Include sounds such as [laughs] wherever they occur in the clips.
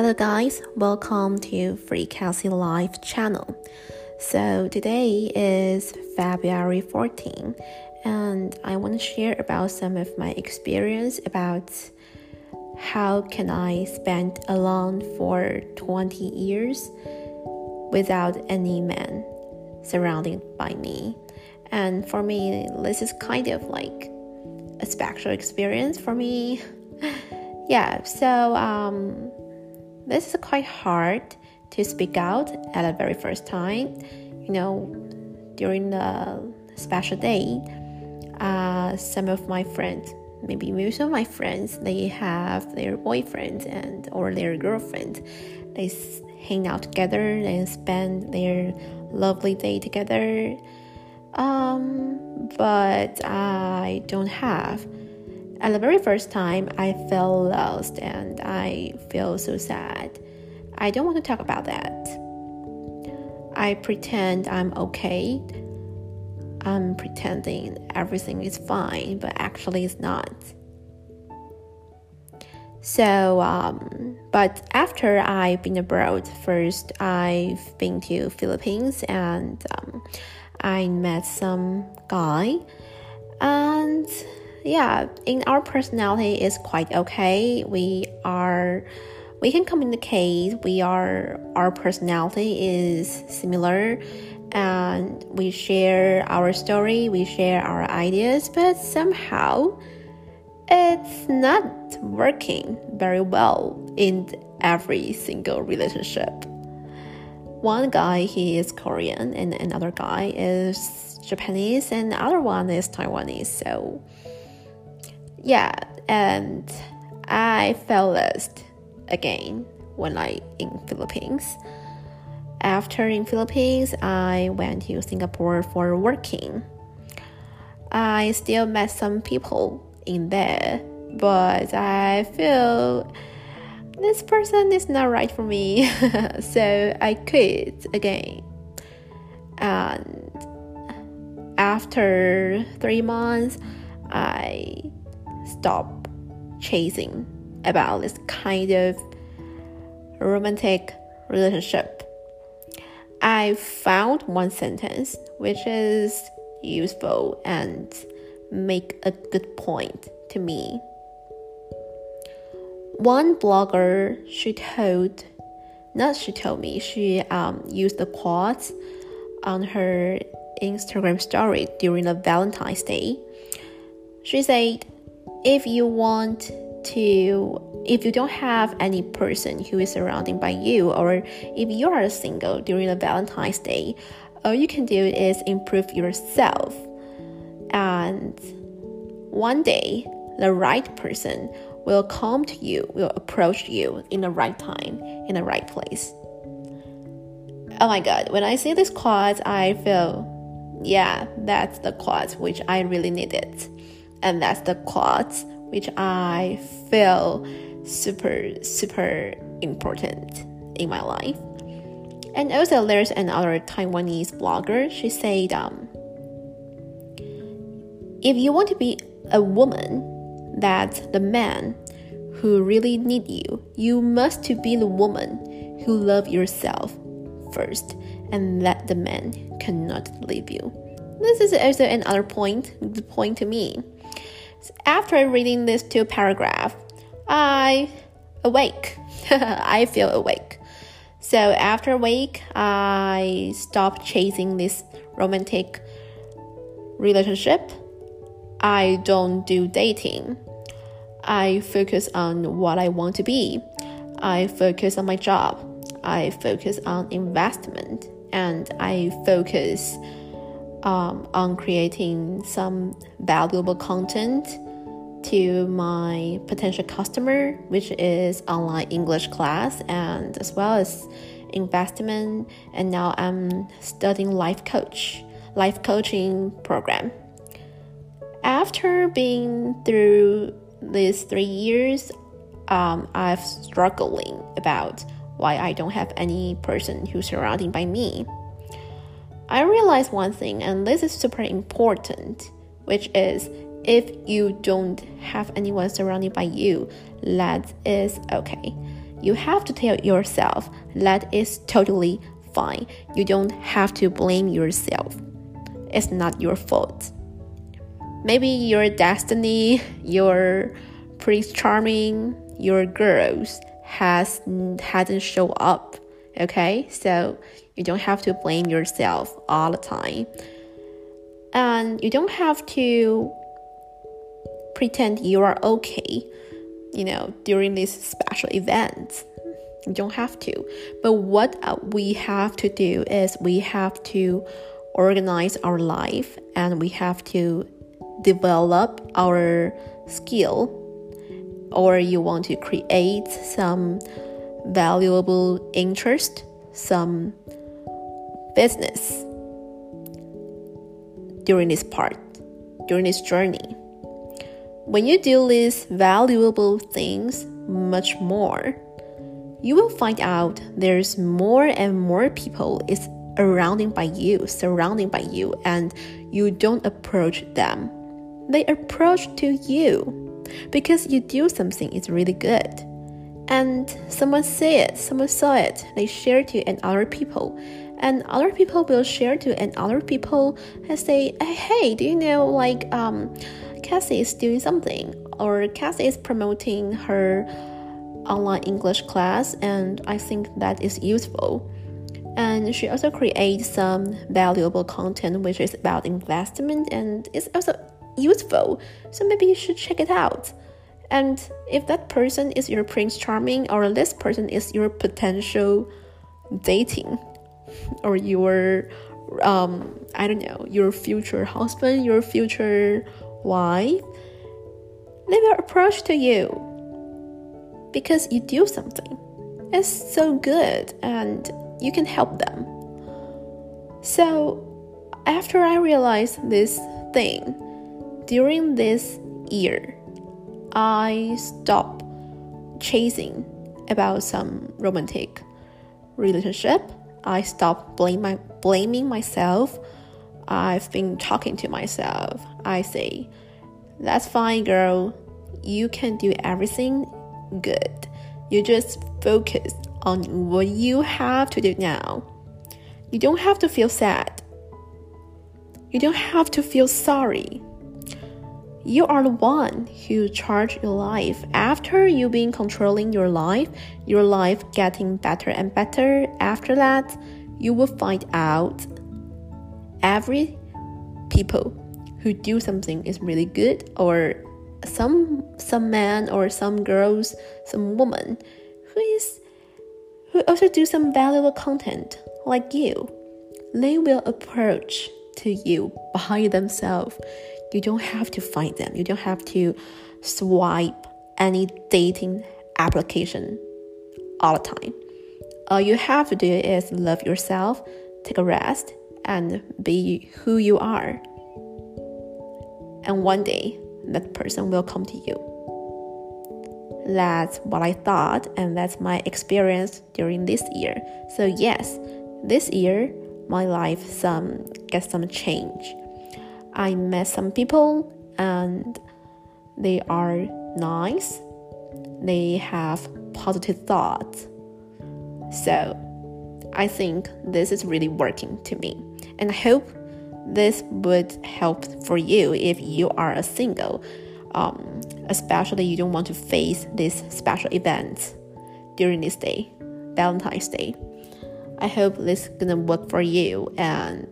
Hello, guys, welcome to Free Cassie Life channel. So, today is February 14, and I want to share about some of my experience about how can I spend alone for 20 years without any man surrounded by me. And for me, this is kind of like a special experience for me. [laughs] yeah, so um, this is quite hard to speak out at the very first time. You know, during the special day, uh, some of my friends, maybe most of my friends, they have their boyfriend and or their girlfriend. They hang out together and spend their lovely day together. Um, but I don't have at the very first time, I felt lost and I feel so sad. I don't want to talk about that. I pretend I'm okay. I'm pretending everything is fine, but actually it's not. So, um, but after I've been abroad, first I've been to Philippines and um, I met some guy, and yeah, in our personality is quite okay. We are we can communicate. We are our personality is similar and we share our story, we share our ideas, but somehow it's not working very well in every single relationship. One guy he is Korean and another guy is Japanese and the other one is Taiwanese. So yeah, and I felt lost again when I in Philippines. After in Philippines, I went to Singapore for working. I still met some people in there, but I feel this person is not right for me, [laughs] so I quit again. And after three months, I stop chasing about this kind of romantic relationship. I found one sentence which is useful and make a good point to me. One blogger she told, not she told me, she um, used the quotes on her Instagram story during the Valentine's Day. She said, if you want to if you don't have any person who is surrounding by you or if you are single during the valentine's day all you can do is improve yourself. And one day the right person will come to you will approach you in the right time in the right place. Oh my god when i see this quote i feel yeah that's the quote which i really needed and that's the quote which I feel super super important in my life. And also, there's another Taiwanese blogger. She said, um, "If you want to be a woman that the man who really need you, you must to be the woman who love yourself first, and that the man cannot leave you." This is also another point, the point to me after reading these two paragraphs, I awake. [laughs] I feel awake. So after awake, I stop chasing this romantic relationship. I don't do dating. I focus on what I want to be. I focus on my job. I focus on investment and I focus um, on creating some valuable content to my potential customer, which is online English class and as well as investment. And now I'm studying life coach, life coaching program. After being through these three years, um, I've struggling about why I don't have any person who's surrounding by me. I realized one thing, and this is super important, which is if you don't have anyone surrounded by you, that is okay. you have to tell yourself that is totally fine. You don't have to blame yourself. It's not your fault. Maybe your destiny, your Prince Charming, your girls has hasn't show up. Okay, so you don't have to blame yourself all the time, and you don't have to pretend you are okay. You know, during these special events, you don't have to. But what uh, we have to do is we have to organize our life and we have to develop our skill or you want to create some valuable interest, some business during this part, during this journey. When you do these valuable things much more, you will find out there's more and more people is surrounding by you, surrounding by you, and you don't approach them. They approach to you because you do something is really good. And someone see it, someone saw it, they share to and other people. And other people will share to and other people and say, hey, do you know like um Cassie is doing something or Cassie is promoting her online English class and I think that is useful. And she also creates some valuable content which is about investment and it's also useful, so maybe you should check it out. And if that person is your Prince Charming, or this person is your potential dating, [laughs] or your, um, I don't know, your future husband, your future wife, they will approach to you because you do something. It's so good and you can help them. So, after I realized this thing, during this year, I stop chasing about some romantic relationship. I stop blame my, blaming myself. I've been talking to myself. I say, that's fine, girl. You can do everything good. You just focus on what you have to do now. You don't have to feel sad. You don't have to feel sorry. You are the one who charge your life. After you've been controlling your life, your life getting better and better. After that, you will find out every people who do something is really good or some some man or some girls, some woman who is who also do some valuable content like you. They will approach to you by themselves you don't have to find them. You don't have to swipe any dating application all the time. All you have to do is love yourself, take a rest, and be who you are. And one day, that person will come to you. That's what I thought, and that's my experience during this year. So yes, this year my life some get some change. I met some people and they are nice. They have positive thoughts. So I think this is really working to me. And I hope this would help for you if you are a single, um, especially you don't want to face these special events during this day, Valentine's Day. I hope this is gonna work for you and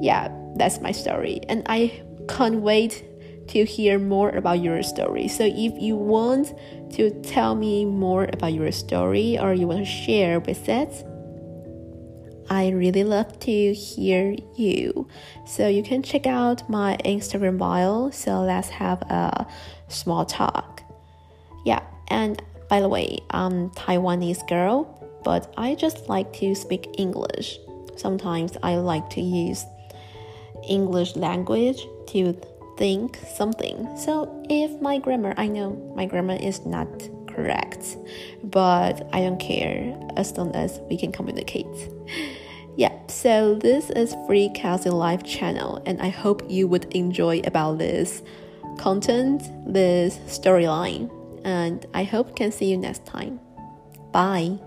yeah that's my story. And I can't wait to hear more about your story. So if you want to tell me more about your story or you want to share with it, I really love to hear you. So you can check out my Instagram bio. So let's have a small talk. Yeah, and by the way, I'm Taiwanese girl, but I just like to speak English. Sometimes I like to use English language to think something. So if my grammar, I know my grammar is not correct, but I don't care as long as we can communicate. [laughs] Yeah, so this is Free Cassie Life channel, and I hope you would enjoy about this content, this storyline, and I hope can see you next time. Bye.